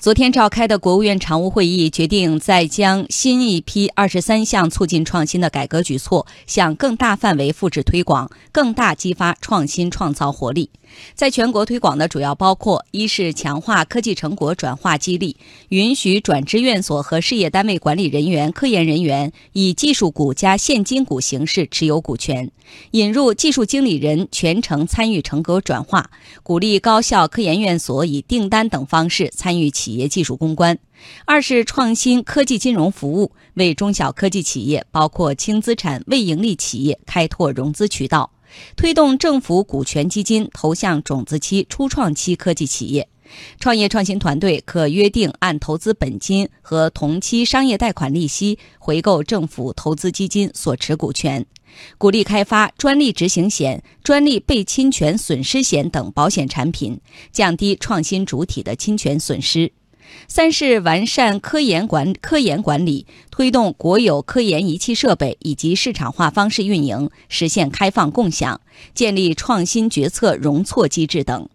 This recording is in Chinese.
昨天召开的国务院常务会议决定，再将新一批二十三项促进创新的改革举措向更大范围复制推广，更大激发创新创造活力。在全国推广的主要包括：一是强化科技成果转化激励，允许转制院所和事业单位管理人员、科研人员以技术股加现金股形式持有股权；引入技术经理人全程参与成果转化，鼓励高校、科研院所以订单等方式参与企。企业技术攻关，二是创新科技金融服务，为中小科技企业，包括轻资产未盈利企业开拓融资渠道，推动政府股权基金投向种子期、初创期科技企业。创业创新团队可约定按投资本金和同期商业贷款利息回购政府投资基金所持股权。鼓励开发专利执行险、专利被侵权损失险等保险产品，降低创新主体的侵权损失。三是完善科研管科研管理，推动国有科研仪器设备以及市场化方式运营，实现开放共享，建立创新决策容错机制等。